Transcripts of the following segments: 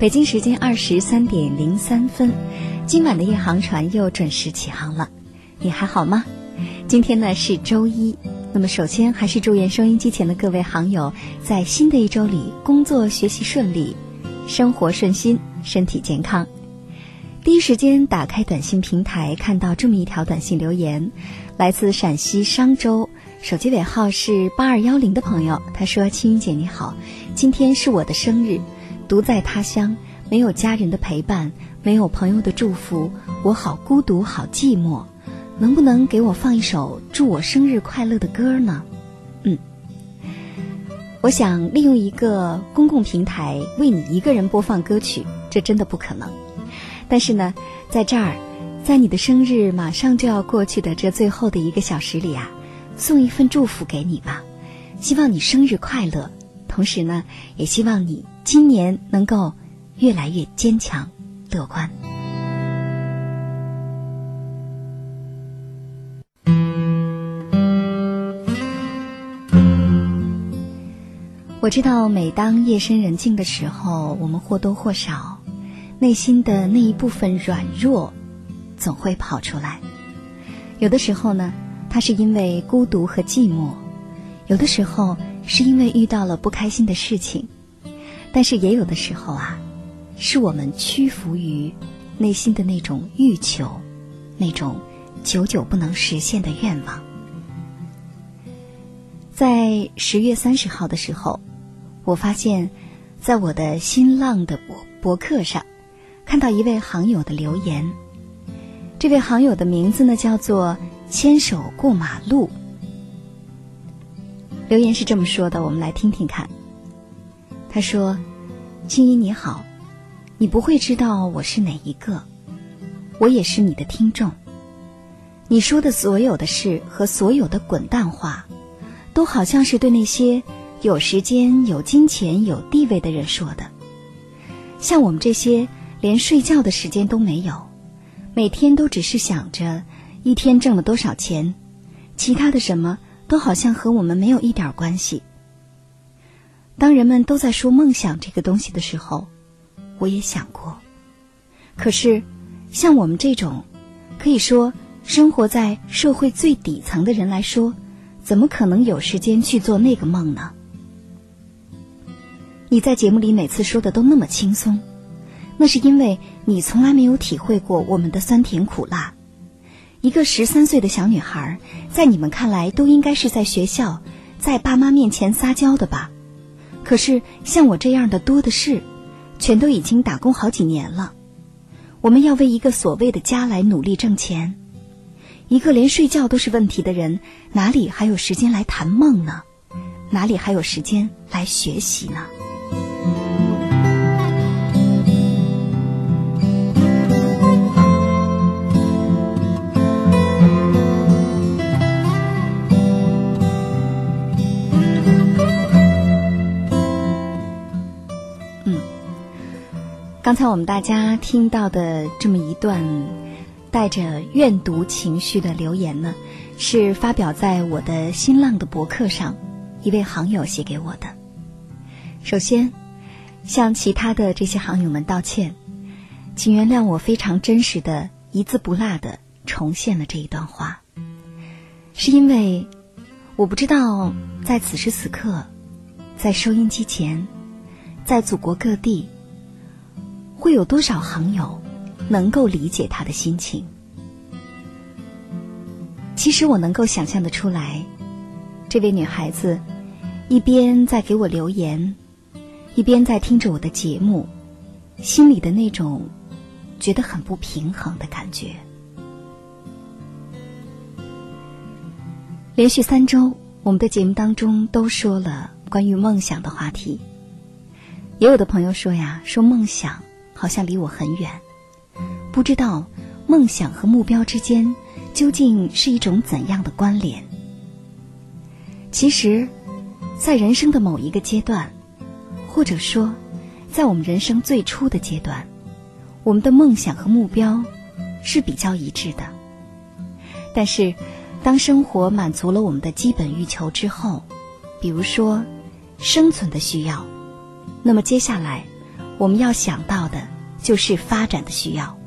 北京时间二十三点零三分，今晚的夜航船又准时起航了。你还好吗？今天呢是周一，那么首先还是祝愿收音机前的各位航友在新的一周里工作学习顺利，生活顺心，身体健康。第一时间打开短信平台，看到这么一条短信留言，来自陕西商州，手机尾号是八二幺零的朋友，他说：“青云姐你好，今天是我的生日。”独在他乡，没有家人的陪伴，没有朋友的祝福，我好孤独，好寂寞。能不能给我放一首祝我生日快乐的歌呢？嗯，我想利用一个公共平台为你一个人播放歌曲，这真的不可能。但是呢，在这儿，在你的生日马上就要过去的这最后的一个小时里啊，送一份祝福给你吧，希望你生日快乐。同时呢，也希望你。今年能够越来越坚强、乐观。我知道，每当夜深人静的时候，我们或多或少内心的那一部分软弱总会跑出来。有的时候呢，它是因为孤独和寂寞；有的时候是因为遇到了不开心的事情。但是也有的时候啊，是我们屈服于内心的那种欲求，那种久久不能实现的愿望。在十月三十号的时候，我发现，在我的新浪的博博客上，看到一位行友的留言。这位行友的名字呢叫做“牵手过马路”。留言是这么说的，我们来听听看。他说：“青衣你好，你不会知道我是哪一个，我也是你的听众。你说的所有的事和所有的滚蛋话，都好像是对那些有时间、有金钱、有地位的人说的。像我们这些连睡觉的时间都没有，每天都只是想着一天挣了多少钱，其他的什么都好像和我们没有一点关系。”当人们都在说梦想这个东西的时候，我也想过。可是，像我们这种可以说生活在社会最底层的人来说，怎么可能有时间去做那个梦呢？你在节目里每次说的都那么轻松，那是因为你从来没有体会过我们的酸甜苦辣。一个十三岁的小女孩，在你们看来都应该是在学校，在爸妈面前撒娇的吧？可是像我这样的多的是，全都已经打工好几年了。我们要为一个所谓的家来努力挣钱，一个连睡觉都是问题的人，哪里还有时间来谈梦呢？哪里还有时间来学习呢？刚才我们大家听到的这么一段带着怨毒情绪的留言呢，是发表在我的新浪的博客上，一位行友写给我的。首先，向其他的这些行友们道歉，请原谅我非常真实的一字不落的重现了这一段话，是因为我不知道在此时此刻，在收音机前，在祖国各地。会有多少行友能够理解他的心情？其实我能够想象的出来，这位女孩子一边在给我留言，一边在听着我的节目，心里的那种觉得很不平衡的感觉。连续三周，我们的节目当中都说了关于梦想的话题。也有的朋友说呀，说梦想好像离我很远，不知道梦想和目标之间究竟是一种怎样的关联。其实，在人生的某一个阶段，或者说，在我们人生最初的阶段，我们的梦想和目标是比较一致的。但是，当生活满足了我们的基本欲求之后，比如说生存的需要。那么接下来，我们要想到的就是发展的需要。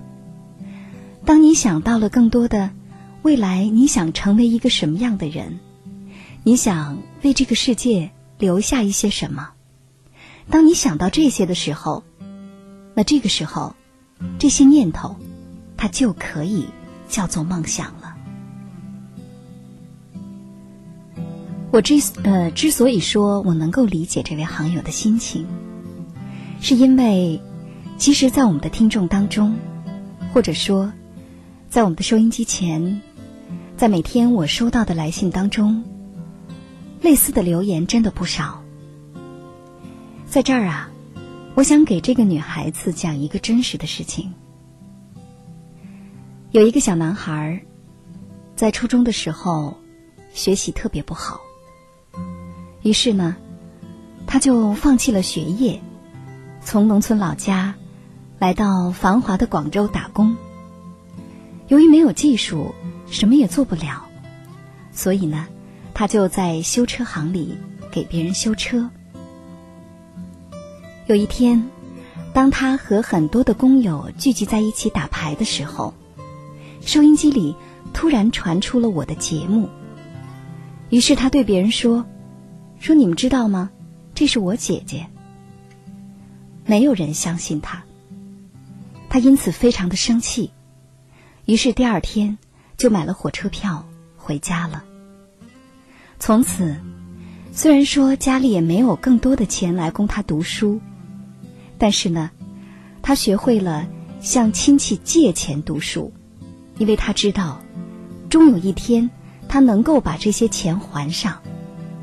当你想到了更多的未来，你想成为一个什么样的人？你想为这个世界留下一些什么？当你想到这些的时候，那这个时候，这些念头，它就可以叫做梦想了。我之呃之所以说我能够理解这位好友的心情。是因为，其实，在我们的听众当中，或者说，在我们的收音机前，在每天我收到的来信当中，类似的留言真的不少。在这儿啊，我想给这个女孩子讲一个真实的事情。有一个小男孩，在初中的时候，学习特别不好，于是呢，他就放弃了学业。从农村老家来到繁华的广州打工，由于没有技术，什么也做不了，所以呢，他就在修车行里给别人修车。有一天，当他和很多的工友聚集在一起打牌的时候，收音机里突然传出了我的节目。于是他对别人说：“说你们知道吗？这是我姐姐。”没有人相信他，他因此非常的生气，于是第二天就买了火车票回家了。从此，虽然说家里也没有更多的钱来供他读书，但是呢，他学会了向亲戚借钱读书，因为他知道，终有一天他能够把这些钱还上，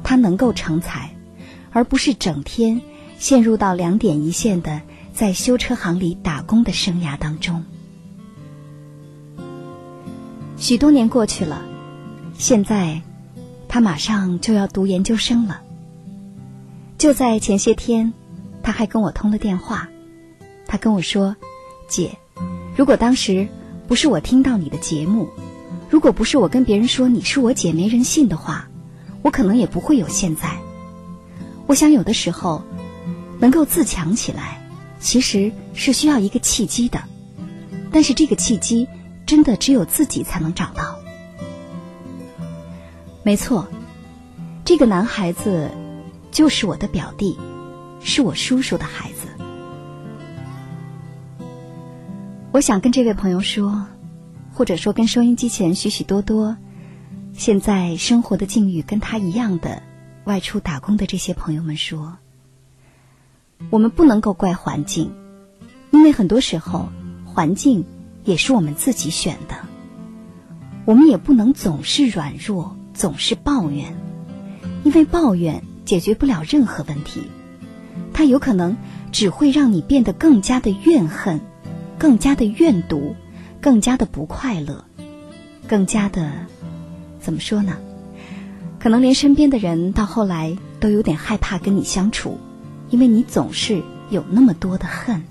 他能够成才，而不是整天。陷入到两点一线的在修车行里打工的生涯当中，许多年过去了，现在他马上就要读研究生了。就在前些天，他还跟我通了电话，他跟我说：“姐，如果当时不是我听到你的节目，如果不是我跟别人说你是我姐没人信的话，我可能也不会有现在。我想有的时候。”能够自强起来，其实是需要一个契机的，但是这个契机真的只有自己才能找到。没错，这个男孩子就是我的表弟，是我叔叔的孩子。我想跟这位朋友说，或者说跟收音机前许许多多现在生活的境遇跟他一样的外出打工的这些朋友们说。我们不能够怪环境，因为很多时候环境也是我们自己选的。我们也不能总是软弱，总是抱怨，因为抱怨解决不了任何问题，它有可能只会让你变得更加的怨恨，更加的怨毒，更加的不快乐，更加的怎么说呢？可能连身边的人到后来都有点害怕跟你相处。因为你总是有那么多的恨，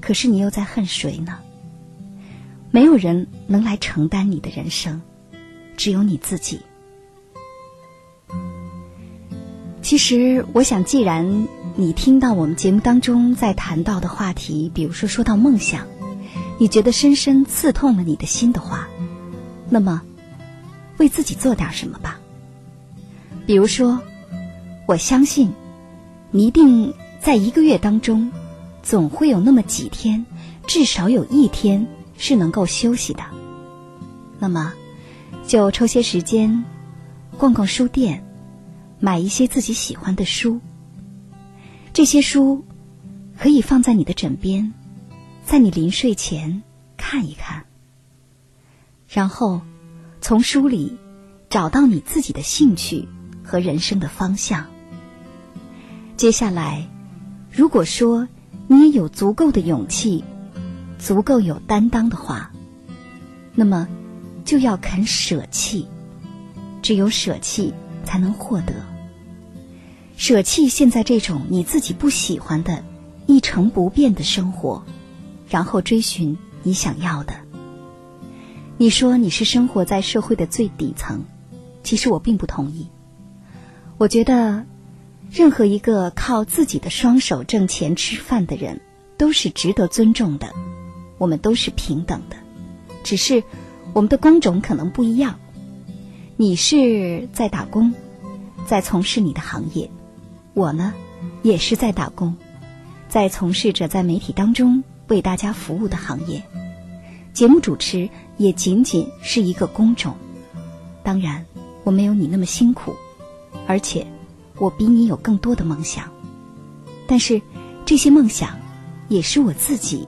可是你又在恨谁呢？没有人能来承担你的人生，只有你自己。其实，我想，既然你听到我们节目当中在谈到的话题，比如说说到梦想，你觉得深深刺痛了你的心的话，那么为自己做点什么吧。比如说，我相信。你一定在一个月当中，总会有那么几天，至少有一天是能够休息的。那么，就抽些时间，逛逛书店，买一些自己喜欢的书。这些书可以放在你的枕边，在你临睡前看一看，然后从书里找到你自己的兴趣和人生的方向。接下来，如果说你也有足够的勇气，足够有担当的话，那么就要肯舍弃。只有舍弃，才能获得。舍弃现在这种你自己不喜欢的、一成不变的生活，然后追寻你想要的。你说你是生活在社会的最底层，其实我并不同意。我觉得，任何一个靠自己的双手挣钱吃饭的人，都是值得尊重的。我们都是平等的，只是我们的工种可能不一样。你是在打工，在从事你的行业。我呢，也是在打工，在从事着在媒体当中为大家服务的行业。节目主持也仅仅是一个工种。当然，我没有你那么辛苦，而且我比你有更多的梦想。但是，这些梦想也是我自己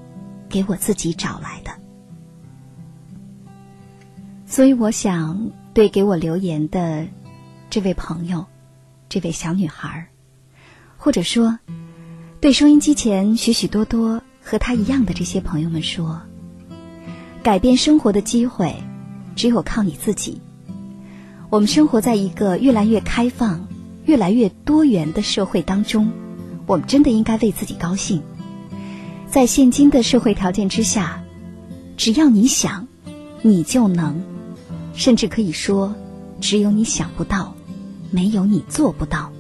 给我自己找来的。所以，我想对给我留言的这位朋友，这位小女孩。或者说，对收音机前许许多多和他一样的这些朋友们说：改变生活的机会，只有靠你自己。我们生活在一个越来越开放、越来越多元的社会当中，我们真的应该为自己高兴。在现今的社会条件之下，只要你想，你就能，甚至可以说，只有你想不到，没有你做不到。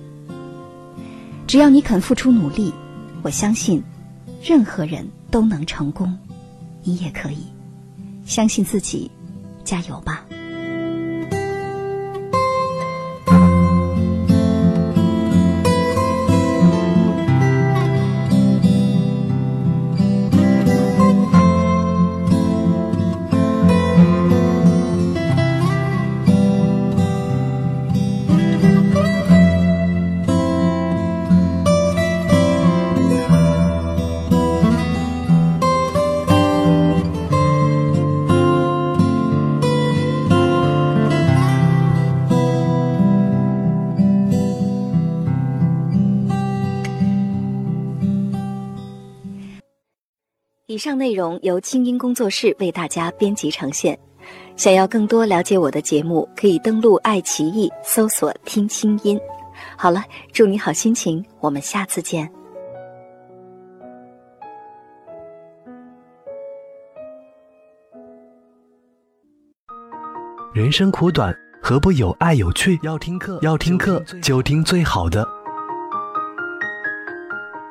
只要你肯付出努力，我相信，任何人都能成功，你也可以，相信自己，加油吧。以上内容由清音工作室为大家编辑呈现。想要更多了解我的节目，可以登录爱奇艺搜索“听清音”。好了，祝你好心情，我们下次见。人生苦短，何不有爱有趣？要听课，要听课就听最好的。